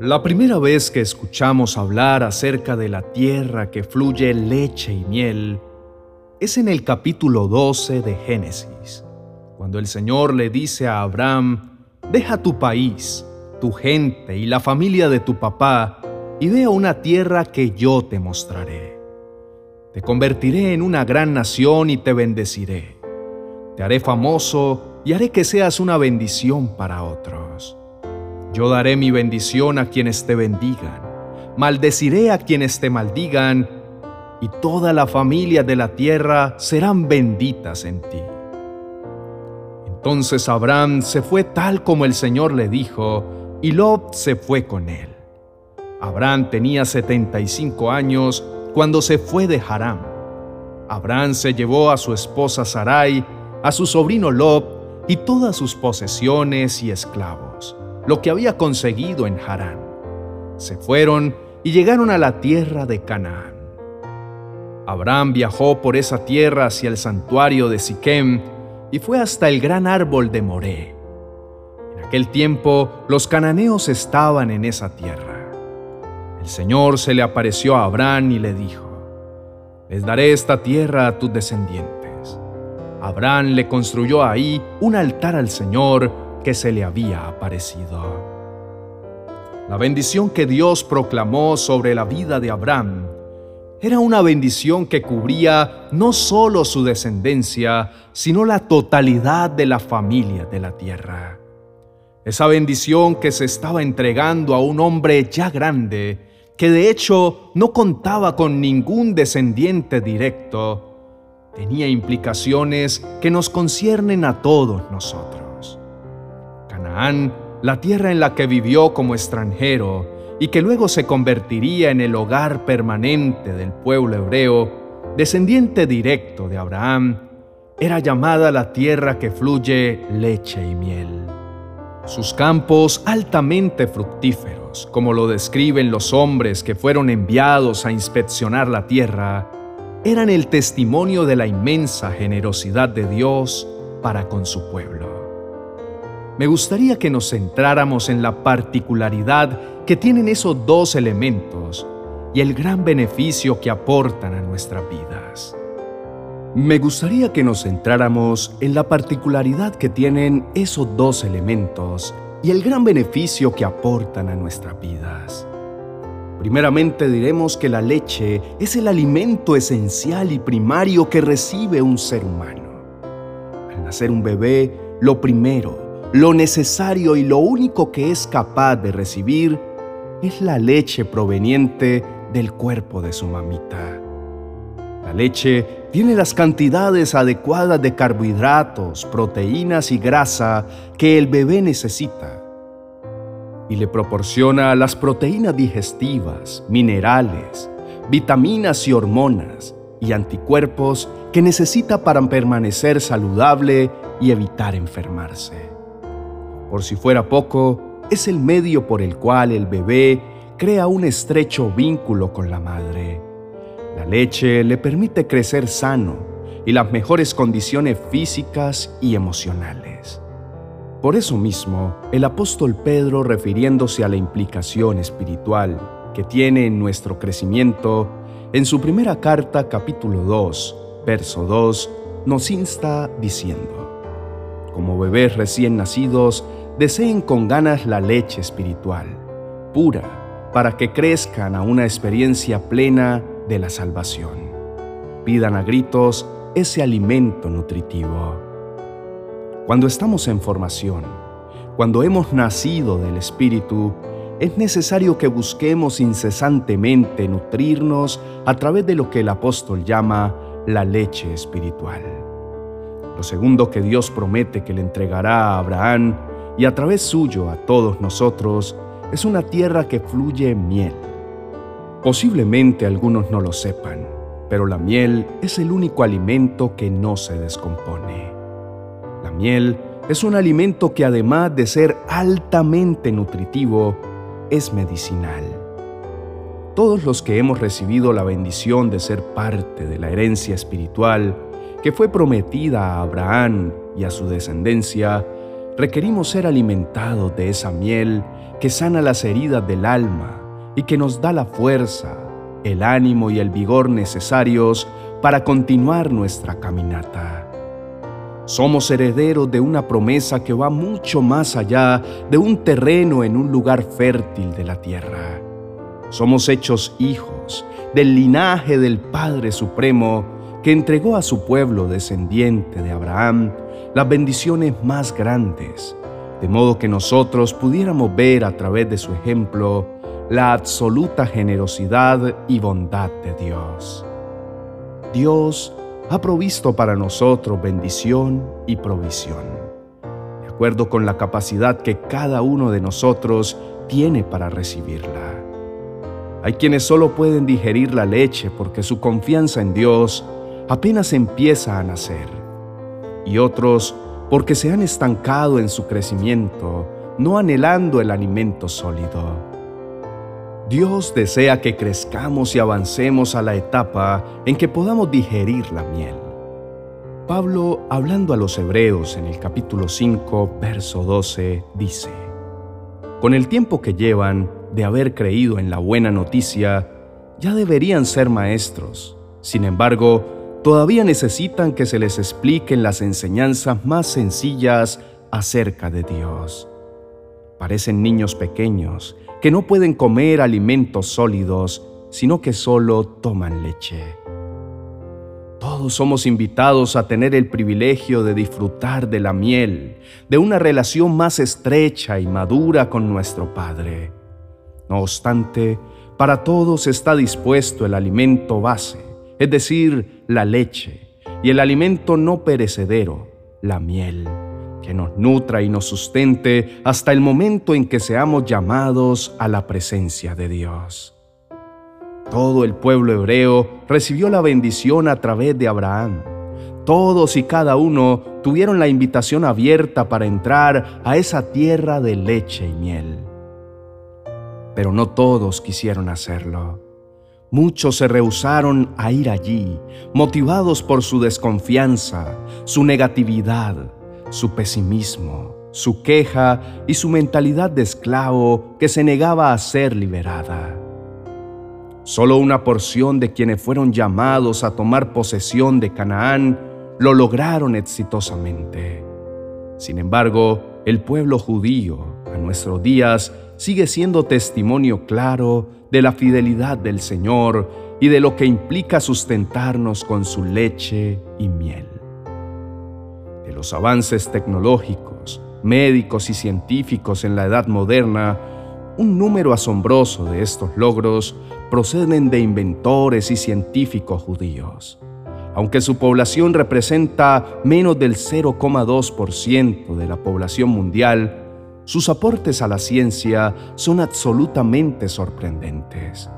La primera vez que escuchamos hablar acerca de la tierra que fluye leche y miel es en el capítulo 12 de Génesis, cuando el Señor le dice a Abraham, deja tu país, tu gente y la familia de tu papá y ve a una tierra que yo te mostraré. Te convertiré en una gran nación y te bendeciré. Te haré famoso y haré que seas una bendición para otros. Yo daré mi bendición a quienes te bendigan, maldeciré a quienes te maldigan, y toda la familia de la tierra serán benditas en ti. Entonces Abraham se fue tal como el Señor le dijo, y Lot se fue con él. Abraham tenía 75 años cuando se fue de Haram. Abraham se llevó a su esposa Sarai, a su sobrino Lot y todas sus posesiones y esclavos, lo que había conseguido en Harán. Se fueron y llegaron a la tierra de Canaán. Abraham viajó por esa tierra hacia el santuario de Siquem y fue hasta el gran árbol de Moré. En aquel tiempo los cananeos estaban en esa tierra. El Señor se le apareció a Abraham y le dijo, Les daré esta tierra a tus descendientes. Abraham le construyó ahí un altar al Señor que se le había aparecido. La bendición que Dios proclamó sobre la vida de Abraham era una bendición que cubría no solo su descendencia, sino la totalidad de la familia de la tierra. Esa bendición que se estaba entregando a un hombre ya grande, que de hecho no contaba con ningún descendiente directo, tenía implicaciones que nos conciernen a todos nosotros. La tierra en la que vivió como extranjero, y que luego se convertiría en el hogar permanente del pueblo hebreo, descendiente directo de Abraham, era llamada la tierra que fluye leche y miel. Sus campos altamente fructíferos, como lo describen los hombres que fueron enviados a inspeccionar la tierra, eran el testimonio de la inmensa generosidad de Dios para con su pueblo me gustaría que nos centráramos en la particularidad que tienen esos dos elementos y el gran beneficio que aportan a nuestras vidas. Me gustaría que nos centráramos en la particularidad que tienen esos dos elementos y el gran beneficio que aportan a nuestras vidas. Primeramente diremos que la leche es el alimento esencial y primario que recibe un ser humano. Al nacer un bebé, lo primero, lo necesario y lo único que es capaz de recibir es la leche proveniente del cuerpo de su mamita. La leche tiene las cantidades adecuadas de carbohidratos, proteínas y grasa que el bebé necesita y le proporciona las proteínas digestivas, minerales, vitaminas y hormonas y anticuerpos que necesita para permanecer saludable y evitar enfermarse. Por si fuera poco, es el medio por el cual el bebé crea un estrecho vínculo con la madre. La leche le permite crecer sano y las mejores condiciones físicas y emocionales. Por eso mismo, el apóstol Pedro, refiriéndose a la implicación espiritual que tiene en nuestro crecimiento, en su primera carta capítulo 2, verso 2, nos insta diciendo, como bebés recién nacidos, deseen con ganas la leche espiritual, pura, para que crezcan a una experiencia plena de la salvación. Pidan a gritos ese alimento nutritivo. Cuando estamos en formación, cuando hemos nacido del Espíritu, es necesario que busquemos incesantemente nutrirnos a través de lo que el apóstol llama la leche espiritual. Lo segundo que Dios promete que le entregará a Abraham y a través suyo a todos nosotros es una tierra que fluye miel. Posiblemente algunos no lo sepan, pero la miel es el único alimento que no se descompone. La miel es un alimento que además de ser altamente nutritivo, es medicinal. Todos los que hemos recibido la bendición de ser parte de la herencia espiritual que fue prometida a Abraham y a su descendencia, requerimos ser alimentados de esa miel que sana las heridas del alma y que nos da la fuerza, el ánimo y el vigor necesarios para continuar nuestra caminata. Somos herederos de una promesa que va mucho más allá de un terreno en un lugar fértil de la tierra. Somos hechos hijos del linaje del Padre Supremo que entregó a su pueblo descendiente de Abraham las bendiciones más grandes, de modo que nosotros pudiéramos ver a través de su ejemplo la absoluta generosidad y bondad de Dios. Dios ha provisto para nosotros bendición y provisión, de acuerdo con la capacidad que cada uno de nosotros tiene para recibirla. Hay quienes solo pueden digerir la leche porque su confianza en Dios apenas empieza a nacer, y otros porque se han estancado en su crecimiento, no anhelando el alimento sólido. Dios desea que crezcamos y avancemos a la etapa en que podamos digerir la miel. Pablo, hablando a los hebreos en el capítulo 5, verso 12, dice, Con el tiempo que llevan de haber creído en la buena noticia, ya deberían ser maestros. Sin embargo, todavía necesitan que se les expliquen las enseñanzas más sencillas acerca de Dios. Parecen niños pequeños que no pueden comer alimentos sólidos, sino que solo toman leche. Todos somos invitados a tener el privilegio de disfrutar de la miel, de una relación más estrecha y madura con nuestro Padre. No obstante, para todos está dispuesto el alimento base, es decir, la leche, y el alimento no perecedero, la miel que nos nutra y nos sustente hasta el momento en que seamos llamados a la presencia de Dios. Todo el pueblo hebreo recibió la bendición a través de Abraham. Todos y cada uno tuvieron la invitación abierta para entrar a esa tierra de leche y miel. Pero no todos quisieron hacerlo. Muchos se rehusaron a ir allí, motivados por su desconfianza, su negatividad, su pesimismo, su queja y su mentalidad de esclavo que se negaba a ser liberada. Solo una porción de quienes fueron llamados a tomar posesión de Canaán lo lograron exitosamente. Sin embargo, el pueblo judío, a nuestros días, sigue siendo testimonio claro de la fidelidad del Señor y de lo que implica sustentarnos con su leche y miel los avances tecnológicos, médicos y científicos en la edad moderna, un número asombroso de estos logros proceden de inventores y científicos judíos. Aunque su población representa menos del 0,2% de la población mundial, sus aportes a la ciencia son absolutamente sorprendentes.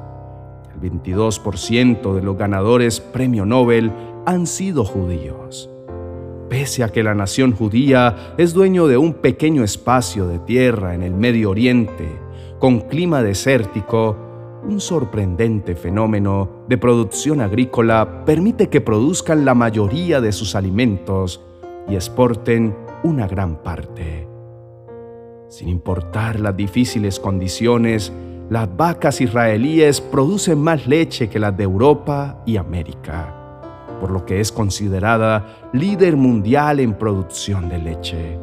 El 22% de los ganadores Premio Nobel han sido judíos. Pese a que la nación judía es dueño de un pequeño espacio de tierra en el Medio Oriente, con clima desértico, un sorprendente fenómeno de producción agrícola permite que produzcan la mayoría de sus alimentos y exporten una gran parte. Sin importar las difíciles condiciones, las vacas israelíes producen más leche que las de Europa y América por lo que es considerada líder mundial en producción de leche.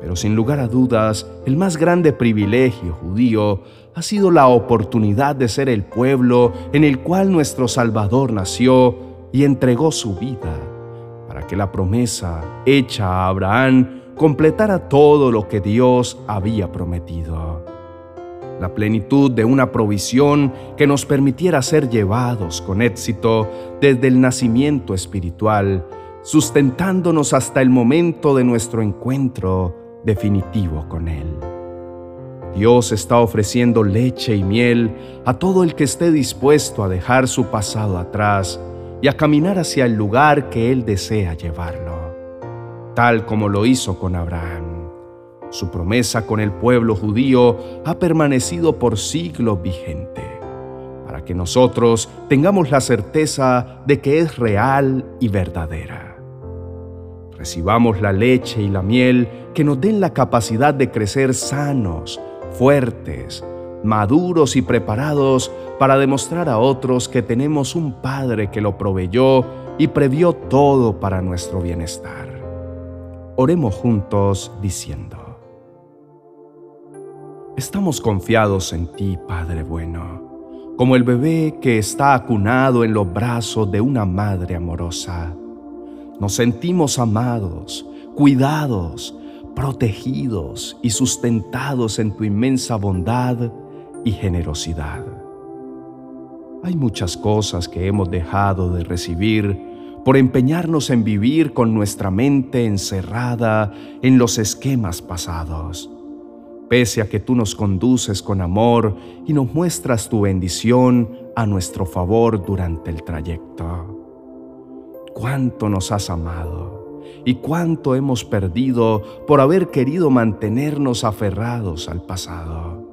Pero sin lugar a dudas, el más grande privilegio judío ha sido la oportunidad de ser el pueblo en el cual nuestro Salvador nació y entregó su vida, para que la promesa hecha a Abraham completara todo lo que Dios había prometido la plenitud de una provisión que nos permitiera ser llevados con éxito desde el nacimiento espiritual, sustentándonos hasta el momento de nuestro encuentro definitivo con Él. Dios está ofreciendo leche y miel a todo el que esté dispuesto a dejar su pasado atrás y a caminar hacia el lugar que Él desea llevarlo, tal como lo hizo con Abraham. Su promesa con el pueblo judío ha permanecido por siglos vigente, para que nosotros tengamos la certeza de que es real y verdadera. Recibamos la leche y la miel que nos den la capacidad de crecer sanos, fuertes, maduros y preparados para demostrar a otros que tenemos un Padre que lo proveyó y previó todo para nuestro bienestar. Oremos juntos diciendo, Estamos confiados en ti, Padre bueno, como el bebé que está acunado en los brazos de una madre amorosa. Nos sentimos amados, cuidados, protegidos y sustentados en tu inmensa bondad y generosidad. Hay muchas cosas que hemos dejado de recibir por empeñarnos en vivir con nuestra mente encerrada en los esquemas pasados. Pese a que tú nos conduces con amor y nos muestras tu bendición a nuestro favor durante el trayecto. Cuánto nos has amado y cuánto hemos perdido por haber querido mantenernos aferrados al pasado.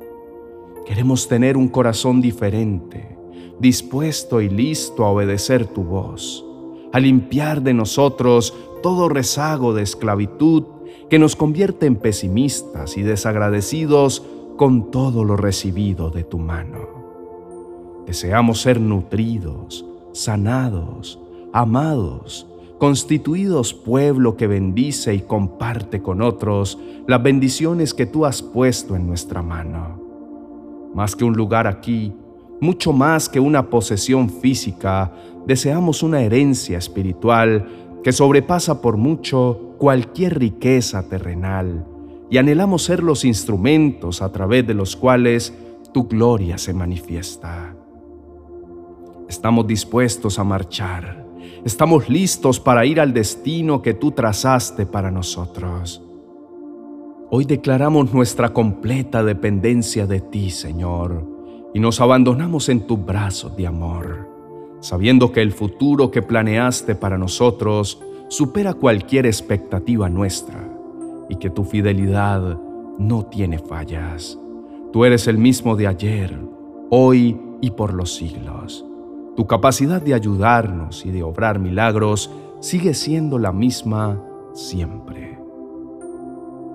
Queremos tener un corazón diferente, dispuesto y listo a obedecer tu voz, a limpiar de nosotros todo rezago de esclavitud que nos convierte en pesimistas y desagradecidos con todo lo recibido de tu mano. Deseamos ser nutridos, sanados, amados, constituidos pueblo que bendice y comparte con otros las bendiciones que tú has puesto en nuestra mano más que un lugar aquí, mucho más que una posesión física, deseamos una herencia espiritual que sobrepasa por mucho cualquier riqueza terrenal y anhelamos ser los instrumentos a través de los cuales tu gloria se manifiesta. Estamos dispuestos a marchar, estamos listos para ir al destino que tú trazaste para nosotros. Hoy declaramos nuestra completa dependencia de ti, Señor, y nos abandonamos en tus brazos de amor, sabiendo que el futuro que planeaste para nosotros supera cualquier expectativa nuestra y que tu fidelidad no tiene fallas. Tú eres el mismo de ayer, hoy y por los siglos. Tu capacidad de ayudarnos y de obrar milagros sigue siendo la misma siempre.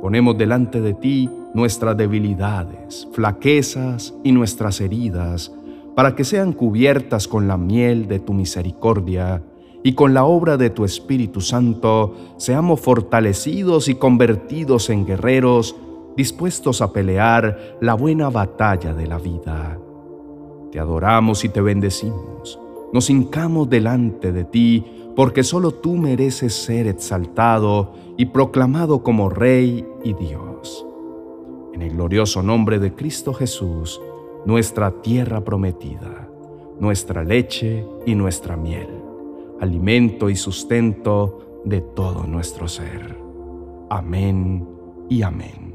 Ponemos delante de ti nuestras debilidades, flaquezas y nuestras heridas, para que sean cubiertas con la miel de tu misericordia y con la obra de tu Espíritu Santo seamos fortalecidos y convertidos en guerreros dispuestos a pelear la buena batalla de la vida. Te adoramos y te bendecimos. Nos hincamos delante de ti porque solo tú mereces ser exaltado y proclamado como Rey y Dios. En el glorioso nombre de Cristo Jesús, nuestra tierra prometida, nuestra leche y nuestra miel, alimento y sustento de todo nuestro ser. Amén y amén.